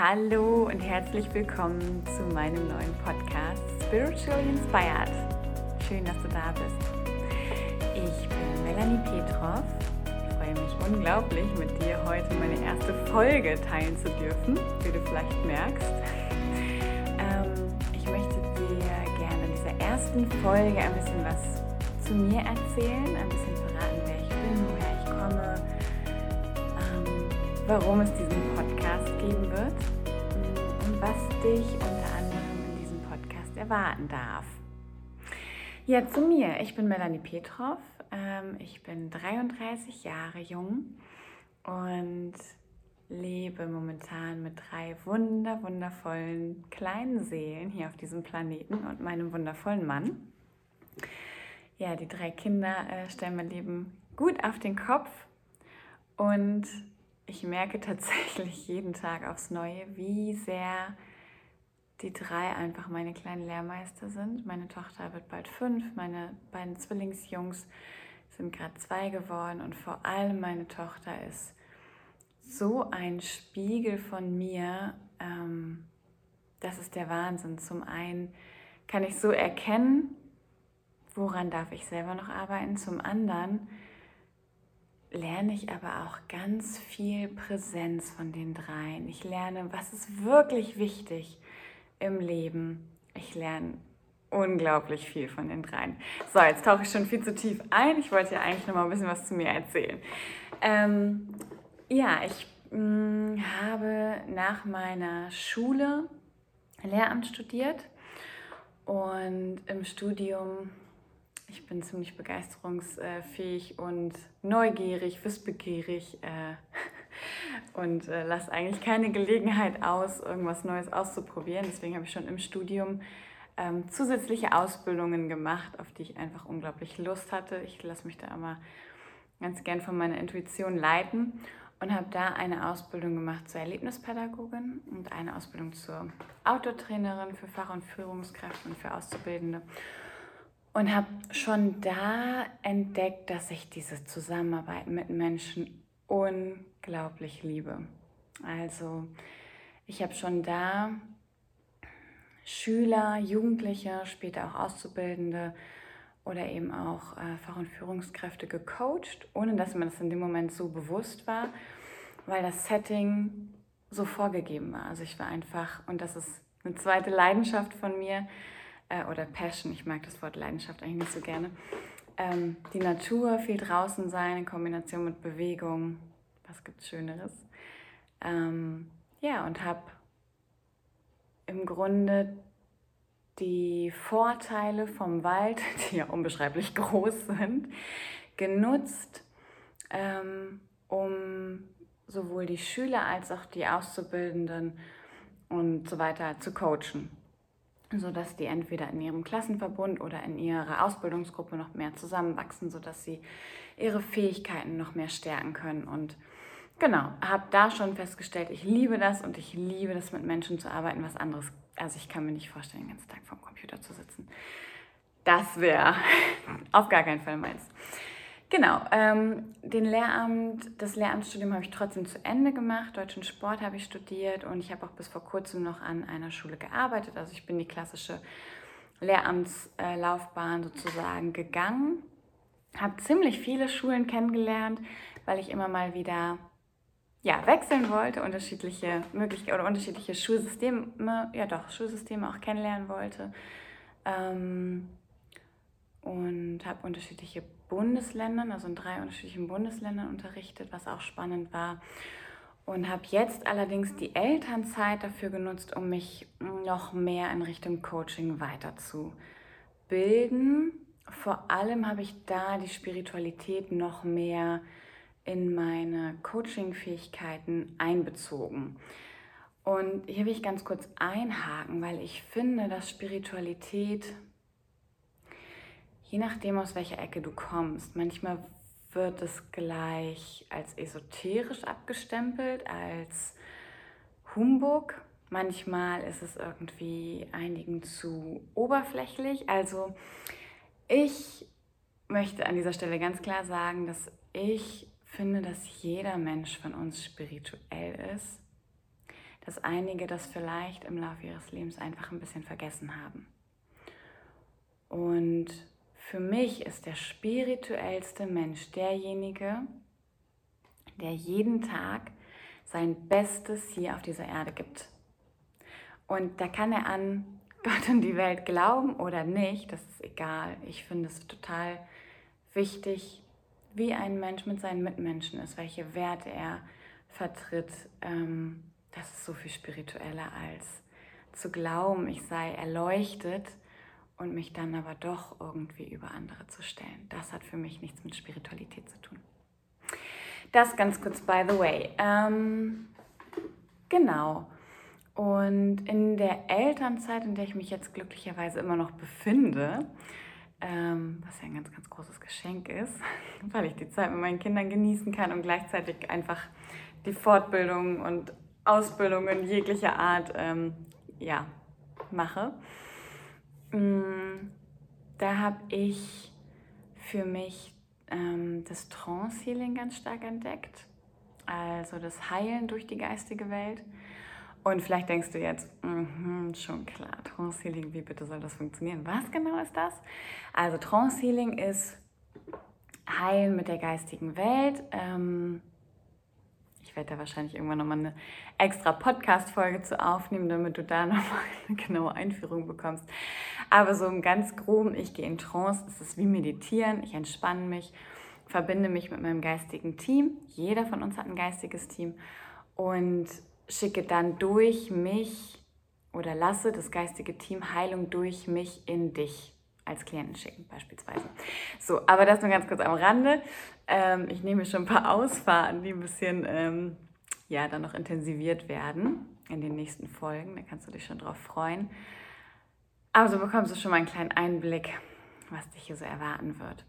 Hallo und herzlich willkommen zu meinem neuen Podcast Spiritually Inspired. Schön, dass du da bist. Ich bin Melanie Petrov. Ich freue mich unglaublich, mit dir heute meine erste Folge teilen zu dürfen, wie du vielleicht merkst. Ähm, ich möchte dir gerne in dieser ersten Folge ein bisschen was zu mir erzählen, ein bisschen warum es diesen Podcast geben wird und was dich unter anderem in diesem Podcast erwarten darf. Ja, zu mir. Ich bin Melanie Petrov. Ähm, ich bin 33 Jahre jung und lebe momentan mit drei wunder, wundervollen kleinen Seelen hier auf diesem Planeten und meinem wundervollen Mann. Ja, die drei Kinder äh, stellen mein Leben gut auf den Kopf und ich merke tatsächlich jeden Tag aufs Neue, wie sehr die drei einfach meine kleinen Lehrmeister sind. Meine Tochter wird bald fünf, meine beiden Zwillingsjungs sind gerade zwei geworden und vor allem meine Tochter ist so ein Spiegel von mir. Ähm, das ist der Wahnsinn. Zum einen kann ich so erkennen, woran darf ich selber noch arbeiten. Zum anderen lerne ich aber auch ganz viel Präsenz von den dreien. Ich lerne, was ist wirklich wichtig im Leben. Ich lerne unglaublich viel von den dreien. So, jetzt tauche ich schon viel zu tief ein. Ich wollte ja eigentlich noch mal ein bisschen was zu mir erzählen. Ähm, ja, ich mh, mm, habe nach meiner Schule Lehramt studiert und im Studium ich bin ziemlich begeisterungsfähig und neugierig, wissbegierig äh, und äh, lasse eigentlich keine Gelegenheit aus, irgendwas Neues auszuprobieren. Deswegen habe ich schon im Studium ähm, zusätzliche Ausbildungen gemacht, auf die ich einfach unglaublich Lust hatte. Ich lasse mich da immer ganz gern von meiner Intuition leiten und habe da eine Ausbildung gemacht zur Erlebnispädagogin und eine Ausbildung zur Autotrainerin für Fach- und Führungskräfte und für Auszubildende und habe schon da entdeckt, dass ich diese Zusammenarbeit mit Menschen unglaublich liebe. Also ich habe schon da Schüler, Jugendliche, später auch Auszubildende oder eben auch äh, Fach- und Führungskräfte gecoacht, ohne dass mir das in dem Moment so bewusst war, weil das Setting so vorgegeben war. Also ich war einfach, und das ist eine zweite Leidenschaft von mir, äh, oder Passion, ich mag das Wort Leidenschaft eigentlich nicht so gerne. Ähm, die Natur, viel draußen sein in Kombination mit Bewegung, was gibt es Schöneres? Ähm, ja, und habe im Grunde die Vorteile vom Wald, die ja unbeschreiblich groß sind, genutzt, ähm, um sowohl die Schüler als auch die Auszubildenden und so weiter zu coachen sodass die entweder in ihrem Klassenverbund oder in ihrer Ausbildungsgruppe noch mehr zusammenwachsen, sodass sie ihre Fähigkeiten noch mehr stärken können. Und genau, habe da schon festgestellt, ich liebe das und ich liebe das mit Menschen zu arbeiten, was anderes. Also ich kann mir nicht vorstellen, den ganzen Tag vorm Computer zu sitzen. Das wäre auf gar keinen Fall meins. Genau, ähm, den Lehramt, das Lehramtsstudium habe ich trotzdem zu Ende gemacht. Deutschen Sport habe ich studiert und ich habe auch bis vor kurzem noch an einer Schule gearbeitet. Also ich bin die klassische Lehramtslaufbahn sozusagen gegangen. Habe ziemlich viele Schulen kennengelernt, weil ich immer mal wieder ja, wechseln wollte, unterschiedliche Möglichkeiten oder unterschiedliche Schulsysteme, ja doch, Schulsysteme auch kennenlernen wollte. Ähm, und habe unterschiedliche Bundesländern, also in drei unterschiedlichen Bundesländern unterrichtet, was auch spannend war. Und habe jetzt allerdings die Elternzeit dafür genutzt, um mich noch mehr in Richtung Coaching weiterzubilden. Vor allem habe ich da die Spiritualität noch mehr in meine Coaching-Fähigkeiten einbezogen. Und hier will ich ganz kurz einhaken, weil ich finde, dass Spiritualität je nachdem, aus welcher Ecke du kommst, manchmal wird es gleich als esoterisch abgestempelt, als Humbug. Manchmal ist es irgendwie einigen zu oberflächlich. Also ich möchte an dieser Stelle ganz klar sagen, dass ich finde, dass jeder Mensch von uns spirituell ist dass einige das vielleicht im Laufe ihres Lebens einfach ein bisschen vergessen haben. Und für mich ist der spirituellste Mensch derjenige, der jeden Tag sein Bestes hier auf dieser Erde gibt. Und da kann er an Gott und die Welt glauben oder nicht, das ist egal. Ich finde es total wichtig, wie ein Mensch mit seinen Mitmenschen ist, welche Werte er vertritt. Ähm, das ist so viel spiritueller als zu glauben, ich sei erleuchtet und mich dann aber doch irgendwie über andere zu stellen. Das hat für mich nichts mit Spiritualität zu tun. Das ganz kurz, by the way. Ähm, genau. Und in der Elternzeit, in der ich mich jetzt glücklicherweise immer noch befinde, ähm, was ja ein ganz, ganz großes Geschenk ist, weil ich die Zeit mit meinen Kindern genießen kann und gleichzeitig einfach die Fortbildung und Ausbildungen jeglicher Art ähm, ja, mache. Mm, da habe ich für mich ähm, das Trance-Healing ganz stark entdeckt, also das Heilen durch die geistige Welt. Und vielleicht denkst du jetzt, mm schon klar, Trance Healing, wie bitte soll das funktionieren? Was genau ist das? Also Trance Healing ist Heilen mit der geistigen Welt. Ähm, da wahrscheinlich irgendwann nochmal eine extra Podcast-Folge zu aufnehmen, damit du da nochmal eine genaue Einführung bekommst. Aber so im ganz groben, ich gehe in Trance, es ist wie Meditieren, ich entspanne mich, verbinde mich mit meinem geistigen Team. Jeder von uns hat ein geistiges Team. Und schicke dann durch mich oder lasse das geistige Team Heilung durch mich in dich als Klienten schicken, beispielsweise. So, aber das nur ganz kurz am Rande. Ähm, ich nehme schon ein paar Ausfahrten, die ein bisschen ähm, ja, dann noch intensiviert werden in den nächsten Folgen. Da kannst du dich schon drauf freuen. Aber so bekommst du schon mal einen kleinen Einblick, was dich hier so erwarten wird.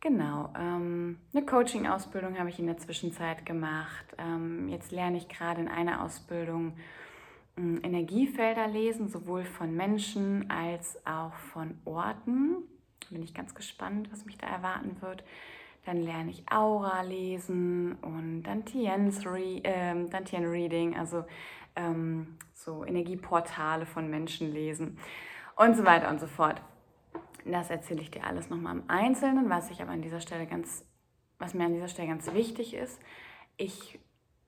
Genau, ähm, eine Coaching-Ausbildung habe ich in der Zwischenzeit gemacht. Ähm, jetzt lerne ich gerade in einer Ausbildung Energiefelder lesen, sowohl von Menschen als auch von Orten. Bin ich ganz gespannt, was mich da erwarten wird. Dann lerne ich Aura lesen und Dantien's Re äh, Dantien Reading, also ähm, so Energieportale von Menschen lesen und so weiter und so fort. Das erzähle ich dir alles nochmal im Einzelnen, was ich aber an dieser Stelle ganz, was mir an dieser Stelle ganz wichtig ist. Ich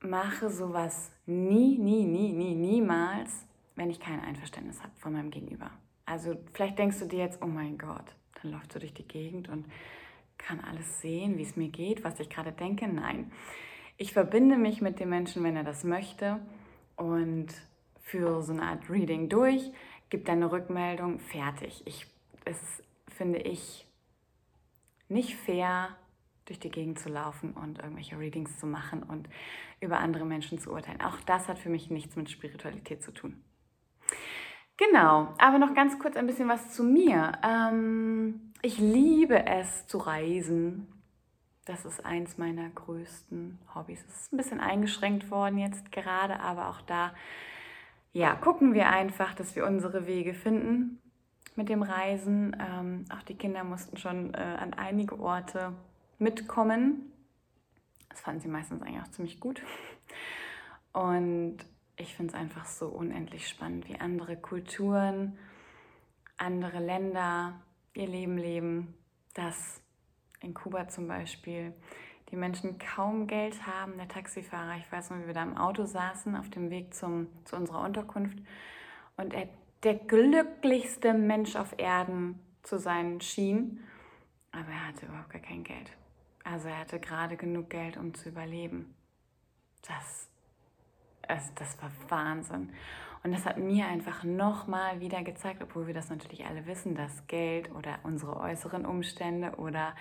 mache sowas nie, nie, nie, nie, niemals, wenn ich kein Einverständnis habe von meinem Gegenüber. Also vielleicht denkst du dir jetzt, oh mein Gott, dann läuft so durch die Gegend und kann alles sehen, wie es mir geht, was ich gerade denke. Nein, ich verbinde mich mit dem Menschen, wenn er das möchte und führe so eine Art Reading durch, gebe dann eine Rückmeldung, fertig. Ich, es finde ich, nicht fair, durch die Gegend zu laufen und irgendwelche Readings zu machen und über andere Menschen zu urteilen. Auch das hat für mich nichts mit Spiritualität zu tun. Genau, aber noch ganz kurz ein bisschen was zu mir. Ähm, ich liebe es zu reisen. Das ist eins meiner größten Hobbys. Es ist ein bisschen eingeschränkt worden jetzt gerade, aber auch da, ja, gucken wir einfach, dass wir unsere Wege finden mit dem Reisen. Ähm, auch die Kinder mussten schon äh, an einige Orte mitkommen. Das fanden sie meistens eigentlich auch ziemlich gut. Und ich finde es einfach so unendlich spannend, wie andere Kulturen, andere Länder ihr Leben leben. Dass in Kuba zum Beispiel die Menschen kaum Geld haben. Der Taxifahrer, ich weiß noch, wie wir da im Auto saßen auf dem Weg zum, zu unserer Unterkunft und er der glücklichste Mensch auf Erden zu sein schien. Aber er hatte überhaupt gar kein Geld. Also er hatte gerade genug Geld, um zu überleben. Das, also das war Wahnsinn. Und das hat mir einfach nochmal wieder gezeigt, obwohl wir das natürlich alle wissen, dass Geld oder unsere äußeren Umstände oder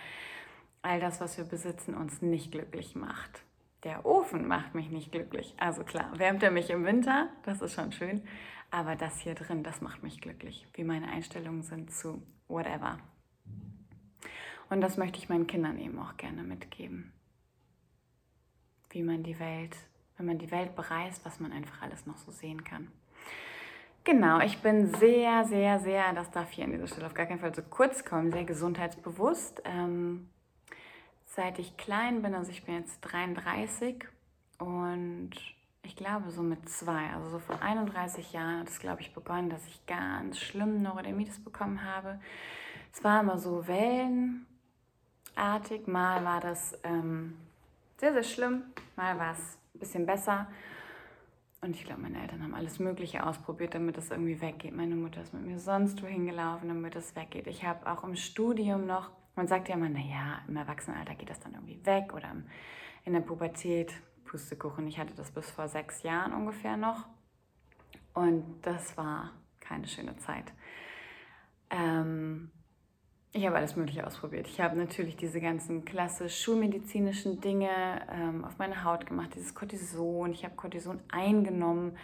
all das, was wir besitzen, uns nicht glücklich macht. Der Ofen macht mich nicht glücklich. Also klar, wärmt er mich im Winter, das ist schon schön. Aber das hier drin, das macht mich glücklich, wie meine Einstellungen sind zu whatever. Und das möchte ich meinen Kindern eben auch gerne mitgeben. Wie man die Welt, wenn man die Welt bereist, was man einfach alles noch so sehen kann. Genau, ich bin sehr, sehr, sehr, das darf hier an dieser Stelle auf gar keinen Fall zu kurz kommen, sehr gesundheitsbewusst. Ähm, seit ich klein bin, also ich bin jetzt 33 und ich glaube so mit zwei, also so vor 31 Jahren hat es, glaube ich, begonnen, dass ich ganz schlimm Neurodermitis bekommen habe. Es war immer so wellenartig, mal war das ähm, sehr, sehr schlimm, mal war es ein bisschen besser. Und ich glaube, meine Eltern haben alles Mögliche ausprobiert, damit es irgendwie weggeht. Meine Mutter ist mit mir sonst wohin gelaufen, damit es weggeht. Ich habe auch im Studium noch, man sagt ja immer, naja, im Erwachsenenalter geht das dann irgendwie weg oder in der Pubertät, Pustekuchen. Ich hatte das bis vor sechs Jahren ungefähr noch. Und das war keine schöne Zeit. Ähm, ich habe alles Mögliche ausprobiert. Ich habe natürlich diese ganzen klassisch schulmedizinischen Dinge ähm, auf meine Haut gemacht, dieses Cortison. Ich habe Cortison eingenommen.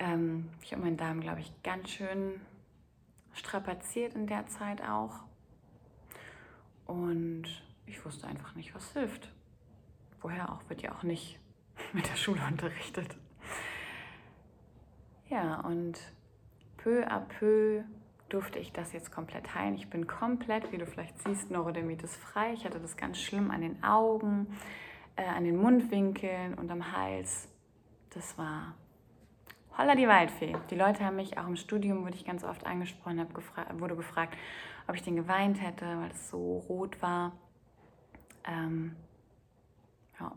Ähm, ich habe meinen Darm, glaube ich, ganz schön strapaziert in der Zeit auch. Und ich wusste einfach nicht, was hilft. Woher auch, wird ja auch nicht mit der Schule unterrichtet. Ja, und peu à peu durfte ich das jetzt komplett heilen. Ich bin komplett, wie du vielleicht siehst, Neurodermitis frei. Ich hatte das ganz schlimm an den Augen, äh, an den Mundwinkeln und am Hals. Das war holla die Waldfee. Die Leute haben mich, auch im Studium wurde ich ganz oft angesprochen, hab gefra wurde gefragt, ob ich den geweint hätte, weil es so rot war. Ähm, ja.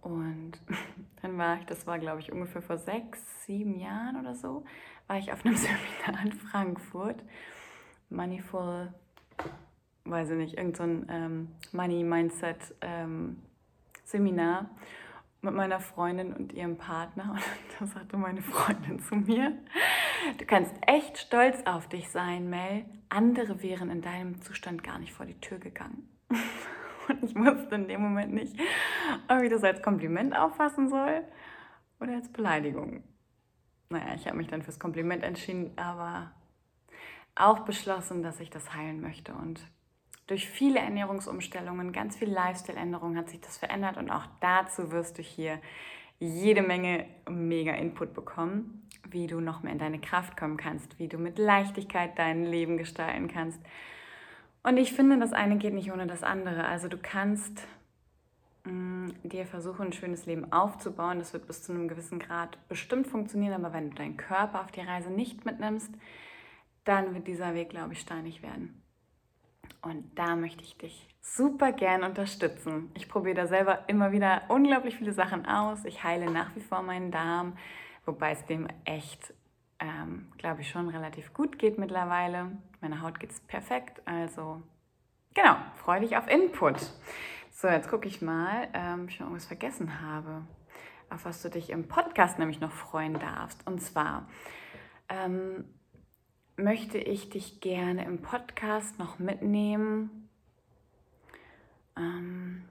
Und dann war ich, das war glaube ich ungefähr vor sechs, sieben Jahren oder so, war ich auf einem Seminar in Frankfurt. Moneyful, weiß ich nicht, irgendein so ähm, Money Mindset ähm, Seminar mit meiner Freundin und ihrem Partner. Und da sagte meine Freundin zu mir, du kannst echt stolz auf dich sein, Mel. Andere wären in deinem Zustand gar nicht vor die Tür gegangen. Und ich wusste in dem Moment nicht, ob ich das als Kompliment auffassen soll oder als Beleidigung naja, ich habe mich dann fürs Kompliment entschieden, aber auch beschlossen, dass ich das heilen möchte. Und durch viele Ernährungsumstellungen, ganz viel Lifestyle-Änderungen hat sich das verändert und auch dazu wirst du hier jede Menge mega Input bekommen, wie du noch mehr in deine Kraft kommen kannst, wie du mit Leichtigkeit dein Leben gestalten kannst. Und ich finde, das eine geht nicht ohne das andere. Also du kannst dir versuchen, ein schönes Leben aufzubauen. Das wird bis zu einem gewissen Grad bestimmt funktionieren, aber wenn du deinen Körper auf die Reise nicht mitnimmst, dann wird dieser Weg, glaube ich, steinig werden. Und da möchte ich dich super gern unterstützen. Ich probiere da selber immer wieder unglaublich viele Sachen aus. Ich heile nach wie vor meinen Darm, wobei es dem echt, ähm, glaube ich, schon relativ gut geht mittlerweile. Meiner Haut geht es perfekt. Also, genau, freue dich auf Input. So, jetzt gucke ich mal, ähm, ob ich noch irgendwas vergessen habe, auf was du dich im Podcast nämlich noch freuen darfst. Und zwar ähm, möchte ich dich gerne im Podcast noch mitnehmen ähm,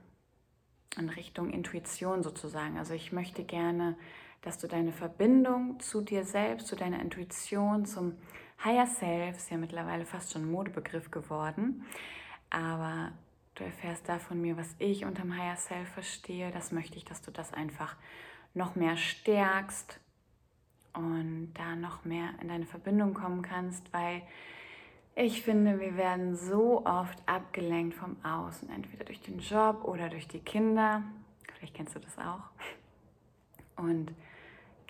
in Richtung Intuition sozusagen. Also ich möchte gerne, dass du deine Verbindung zu dir selbst, zu deiner Intuition, zum Higher Self, ist ja mittlerweile fast schon ein Modebegriff geworden, aber Du erfährst da von mir, was ich unterm Higher Self verstehe. Das möchte ich, dass du das einfach noch mehr stärkst und da noch mehr in deine Verbindung kommen kannst, weil ich finde, wir werden so oft abgelenkt vom Außen, entweder durch den Job oder durch die Kinder. Vielleicht kennst du das auch. Und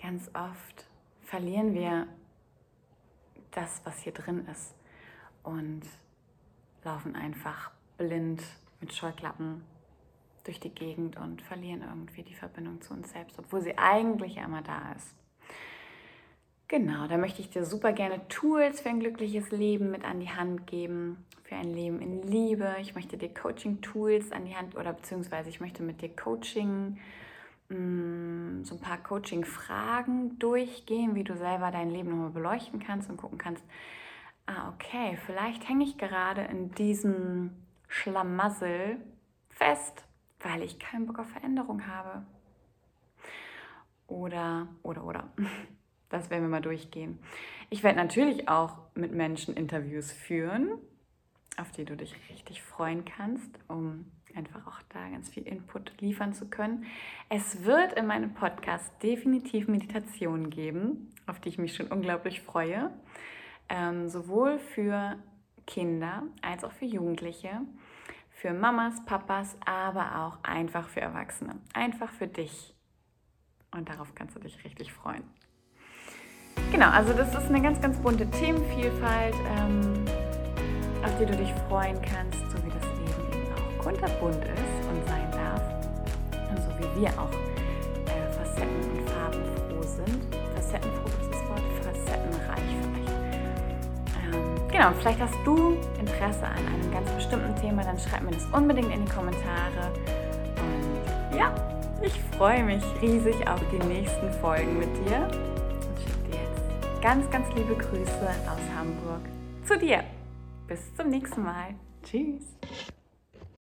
ganz oft verlieren wir das, was hier drin ist und laufen einfach blind mit Scheuklappen durch die Gegend und verlieren irgendwie die Verbindung zu uns selbst, obwohl sie eigentlich immer da ist. Genau, da möchte ich dir super gerne Tools für ein glückliches Leben mit an die Hand geben, für ein Leben in Liebe. Ich möchte dir Coaching-Tools an die Hand oder beziehungsweise ich möchte mit dir Coaching, mm, so ein paar Coaching-Fragen durchgehen, wie du selber dein Leben nochmal beleuchten kannst und gucken kannst, ah, okay, vielleicht hänge ich gerade in diesem Schlamassel fest, weil ich keinen Bock auf Veränderung habe. Oder, oder, oder. Das werden wir mal durchgehen. Ich werde natürlich auch mit Menschen Interviews führen, auf die du dich richtig freuen kannst, um einfach auch da ganz viel Input liefern zu können. Es wird in meinem Podcast definitiv Meditationen geben, auf die ich mich schon unglaublich freue. Ähm, sowohl für Kinder als auch für Jugendliche, für Mamas, Papas, aber auch einfach für Erwachsene. Einfach für dich. Und darauf kannst du dich richtig freuen. Genau, also das ist eine ganz, ganz bunte Themenvielfalt, ähm, auf die du dich freuen kannst, so wie das Leben eben auch kunterbunt ist und sein darf. Und so wie wir auch äh, facetten- und farbenfroh sind. Facettenfroh genau, vielleicht hast du Interesse an einem ganz bestimmten Thema, dann schreib mir das unbedingt in die Kommentare. Und ja, ich freue mich riesig auf die nächsten Folgen mit dir und schicke dir jetzt ganz, ganz liebe Grüße aus Hamburg zu dir. Bis zum nächsten Mal. Tschüss.